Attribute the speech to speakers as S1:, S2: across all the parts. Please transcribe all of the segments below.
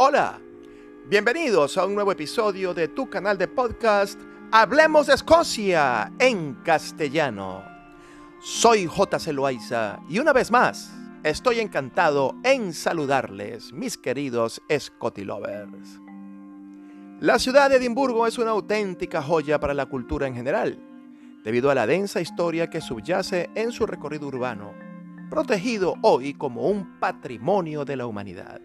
S1: Hola, bienvenidos a un nuevo episodio de tu canal de podcast Hablemos de Escocia en castellano. Soy J.C. Loaiza y una vez más estoy encantado en saludarles, mis queridos Scotty Lovers. La ciudad de Edimburgo es una auténtica joya para la cultura en general, debido a la densa historia que subyace en su recorrido urbano, protegido hoy como un patrimonio de la humanidad.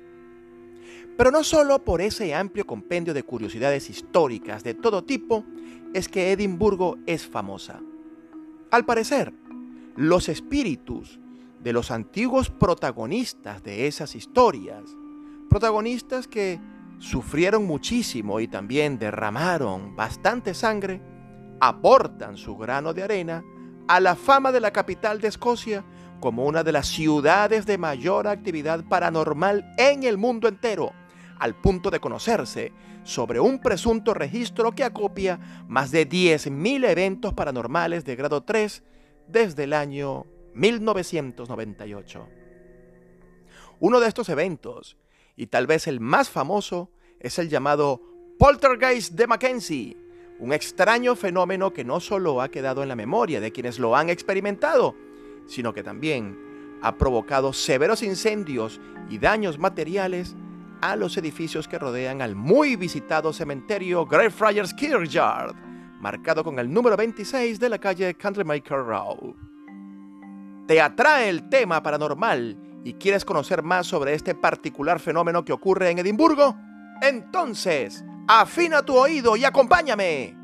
S1: Pero no solo por ese amplio compendio de curiosidades históricas de todo tipo es que Edimburgo es famosa. Al parecer, los espíritus de los antiguos protagonistas de esas historias, protagonistas que sufrieron muchísimo y también derramaron bastante sangre, aportan su grano de arena a la fama de la capital de Escocia como una de las ciudades de mayor actividad paranormal en el mundo entero al punto de conocerse sobre un presunto registro que acopia más de 10.000 eventos paranormales de grado 3 desde el año 1998. Uno de estos eventos, y tal vez el más famoso, es el llamado Poltergeist de Mackenzie, un extraño fenómeno que no solo ha quedado en la memoria de quienes lo han experimentado, sino que también ha provocado severos incendios y daños materiales a los edificios que rodean al muy visitado cementerio Greyfriars Kirkyard, marcado con el número 26 de la calle Countrymaker Row. ¿Te atrae el tema paranormal y quieres conocer más sobre este particular fenómeno que ocurre en Edimburgo? Entonces, afina tu oído y acompáñame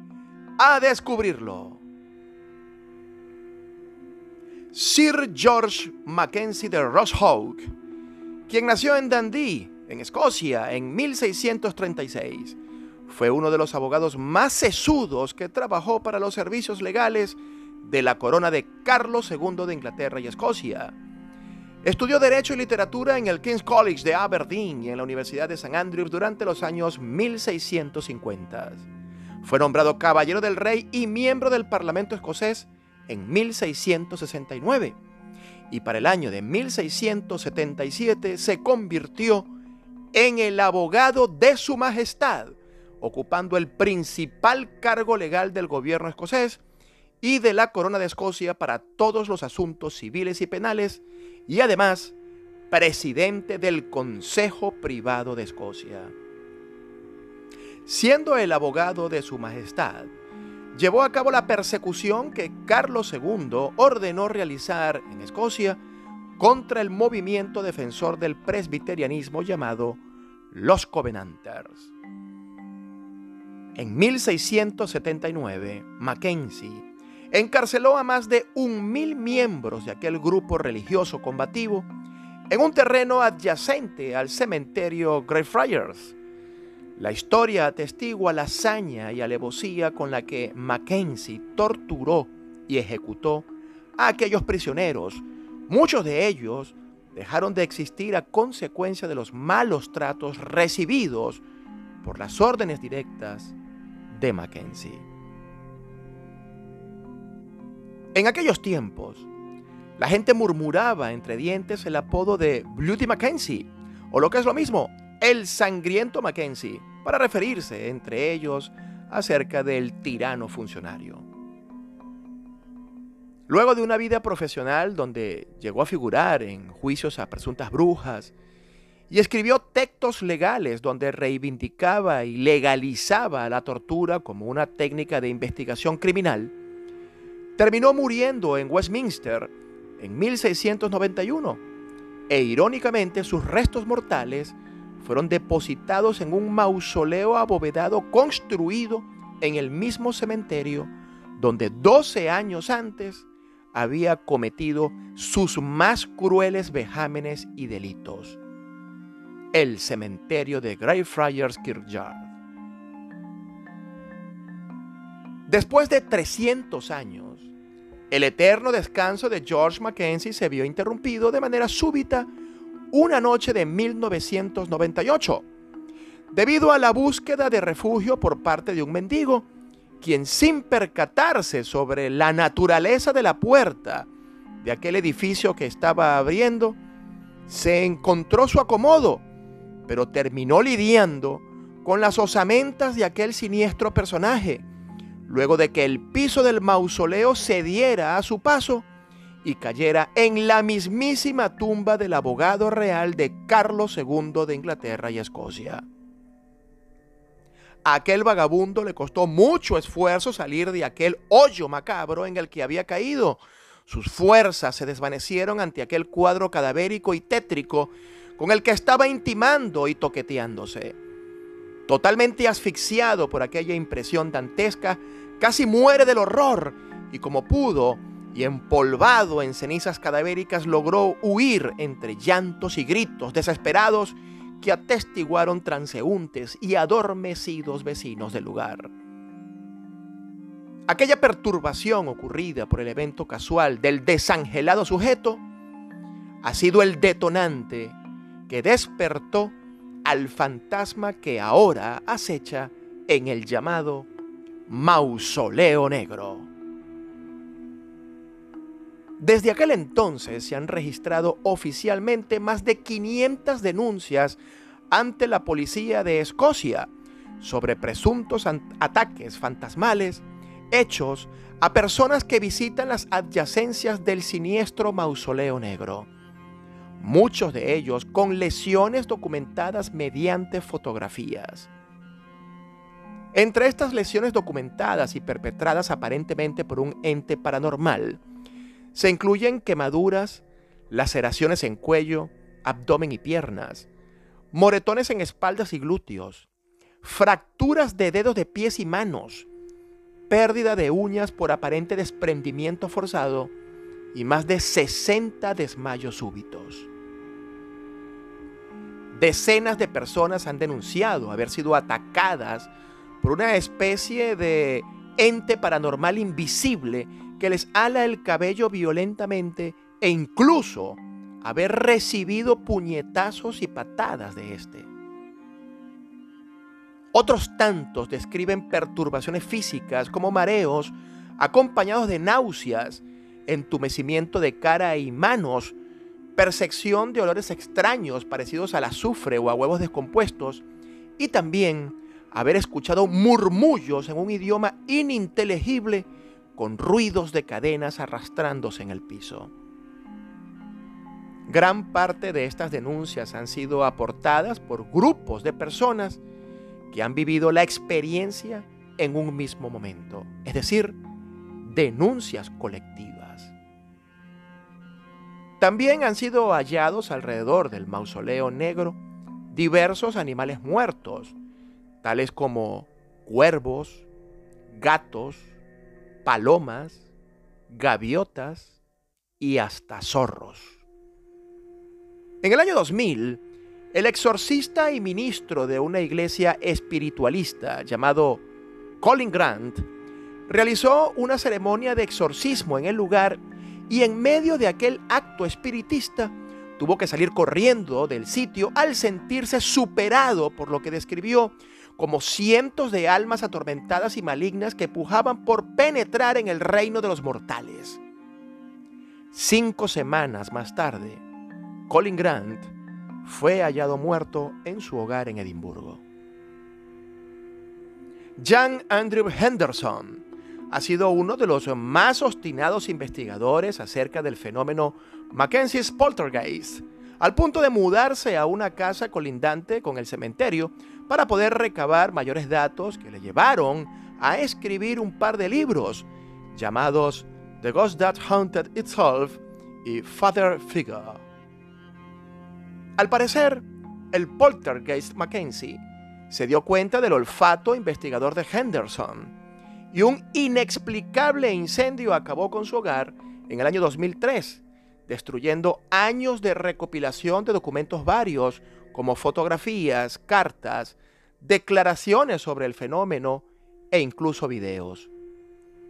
S1: a descubrirlo. Sir George Mackenzie de Rosshawk, quien nació en Dundee en Escocia en 1636. Fue uno de los abogados más sesudos que trabajó para los servicios legales de la corona de Carlos II de Inglaterra y Escocia. Estudió Derecho y Literatura en el King's College de Aberdeen y en la Universidad de St. Andrews durante los años 1650. Fue nombrado Caballero del Rey y miembro del Parlamento escocés en 1669. Y para el año de 1677 se convirtió en el abogado de su majestad, ocupando el principal cargo legal del gobierno escocés y de la corona de Escocia para todos los asuntos civiles y penales, y además presidente del Consejo Privado de Escocia. Siendo el abogado de su majestad, llevó a cabo la persecución que Carlos II ordenó realizar en Escocia contra el movimiento defensor del presbiterianismo llamado los Covenanters. En 1679, Mackenzie encarceló a más de un mil miembros de aquel grupo religioso combativo en un terreno adyacente al cementerio Greyfriars. La historia atestigua la hazaña y alevosía con la que Mackenzie torturó y ejecutó a aquellos prisioneros Muchos de ellos dejaron de existir a consecuencia de los malos tratos recibidos por las órdenes directas de Mackenzie. En aquellos tiempos, la gente murmuraba entre dientes el apodo de Bloody Mackenzie, o lo que es lo mismo, el sangriento Mackenzie, para referirse entre ellos acerca del tirano funcionario. Luego de una vida profesional donde llegó a figurar en juicios a presuntas brujas y escribió textos legales donde reivindicaba y legalizaba la tortura como una técnica de investigación criminal, terminó muriendo en Westminster en 1691 e irónicamente sus restos mortales fueron depositados en un mausoleo abovedado construido en el mismo cementerio donde 12 años antes había cometido sus más crueles vejámenes y delitos. El cementerio de Greyfriars Kirkyard. Después de 300 años, el eterno descanso de George Mackenzie se vio interrumpido de manera súbita una noche de 1998, debido a la búsqueda de refugio por parte de un mendigo quien sin percatarse sobre la naturaleza de la puerta de aquel edificio que estaba abriendo, se encontró su acomodo pero terminó lidiando con las osamentas de aquel siniestro personaje, luego de que el piso del mausoleo cediera a su paso y cayera en la mismísima tumba del abogado real de Carlos II de Inglaterra y Escocia. Aquel vagabundo le costó mucho esfuerzo salir de aquel hoyo macabro en el que había caído. Sus fuerzas se desvanecieron ante aquel cuadro cadavérico y tétrico con el que estaba intimando y toqueteándose. Totalmente asfixiado por aquella impresión dantesca, casi muere del horror y como pudo, y empolvado en cenizas cadavéricas, logró huir entre llantos y gritos desesperados que atestiguaron transeúntes y adormecidos vecinos del lugar. Aquella perturbación ocurrida por el evento casual del desangelado sujeto ha sido el detonante que despertó al fantasma que ahora acecha en el llamado Mausoleo Negro. Desde aquel entonces se han registrado oficialmente más de 500 denuncias ante la policía de Escocia sobre presuntos ataques fantasmales hechos a personas que visitan las adyacencias del siniestro mausoleo negro. Muchos de ellos con lesiones documentadas mediante fotografías. Entre estas lesiones documentadas y perpetradas aparentemente por un ente paranormal, se incluyen quemaduras, laceraciones en cuello, abdomen y piernas, moretones en espaldas y glúteos, fracturas de dedos de pies y manos, pérdida de uñas por aparente desprendimiento forzado y más de 60 desmayos súbitos. Decenas de personas han denunciado haber sido atacadas por una especie de ente paranormal invisible que les ala el cabello violentamente e incluso haber recibido puñetazos y patadas de este. Otros tantos describen perturbaciones físicas como mareos acompañados de náuseas, entumecimiento de cara y manos, percepción de olores extraños parecidos al azufre o a huevos descompuestos y también haber escuchado murmullos en un idioma ininteligible con ruidos de cadenas arrastrándose en el piso. Gran parte de estas denuncias han sido aportadas por grupos de personas que han vivido la experiencia en un mismo momento, es decir, denuncias colectivas. También han sido hallados alrededor del mausoleo negro diversos animales muertos, tales como cuervos, gatos, palomas, gaviotas y hasta zorros. En el año 2000, el exorcista y ministro de una iglesia espiritualista llamado Colin Grant realizó una ceremonia de exorcismo en el lugar y en medio de aquel acto espiritista tuvo que salir corriendo del sitio al sentirse superado por lo que describió como cientos de almas atormentadas y malignas que pujaban por penetrar en el reino de los mortales. Cinco semanas más tarde, Colin Grant fue hallado muerto en su hogar en Edimburgo. Jan Andrew Henderson ha sido uno de los más obstinados investigadores acerca del fenómeno Mackenzie's Poltergeist, al punto de mudarse a una casa colindante con el cementerio para poder recabar mayores datos que le llevaron a escribir un par de libros llamados The Ghost That Haunted Itself y Father Figure. Al parecer, el poltergeist Mackenzie se dio cuenta del olfato investigador de Henderson y un inexplicable incendio acabó con su hogar en el año 2003, destruyendo años de recopilación de documentos varios como fotografías, cartas, declaraciones sobre el fenómeno e incluso videos.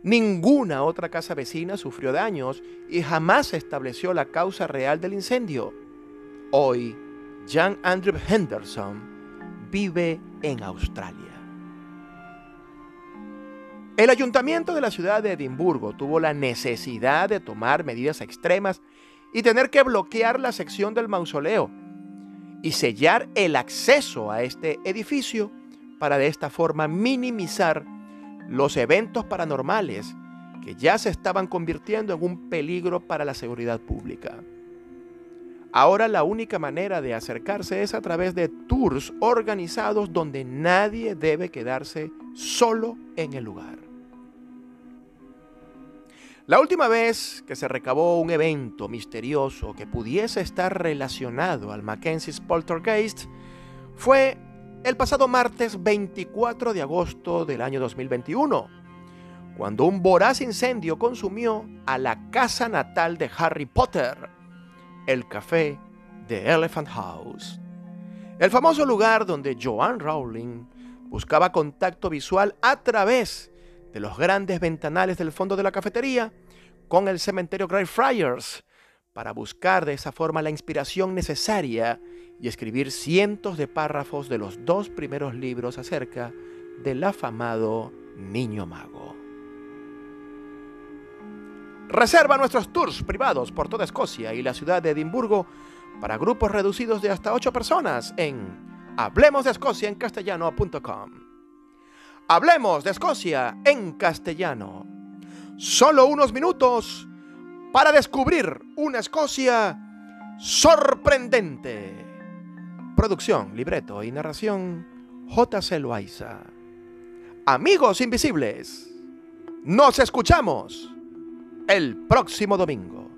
S1: Ninguna otra casa vecina sufrió daños y jamás se estableció la causa real del incendio. Hoy, Jan Andrew Henderson vive en Australia. El ayuntamiento de la ciudad de Edimburgo tuvo la necesidad de tomar medidas extremas y tener que bloquear la sección del mausoleo, y sellar el acceso a este edificio para de esta forma minimizar los eventos paranormales que ya se estaban convirtiendo en un peligro para la seguridad pública. Ahora la única manera de acercarse es a través de tours organizados donde nadie debe quedarse solo en el lugar. La última vez que se recabó un evento misterioso que pudiese estar relacionado al Mackenzie's Poltergeist fue el pasado martes 24 de agosto del año 2021, cuando un voraz incendio consumió a la casa natal de Harry Potter, el café de Elephant House. El famoso lugar donde Joanne Rowling buscaba contacto visual a través de los grandes ventanales del fondo de la cafetería con el cementerio Greyfriars para buscar de esa forma la inspiración necesaria y escribir cientos de párrafos de los dos primeros libros acerca del afamado Niño Mago. Reserva nuestros tours privados por toda Escocia y la ciudad de Edimburgo para grupos reducidos de hasta 8 personas en Hablemos Hablemos de Escocia en castellano. Solo unos minutos para descubrir una Escocia sorprendente. Producción, libreto y narración J.C. Loaiza. Amigos invisibles, nos escuchamos el próximo domingo.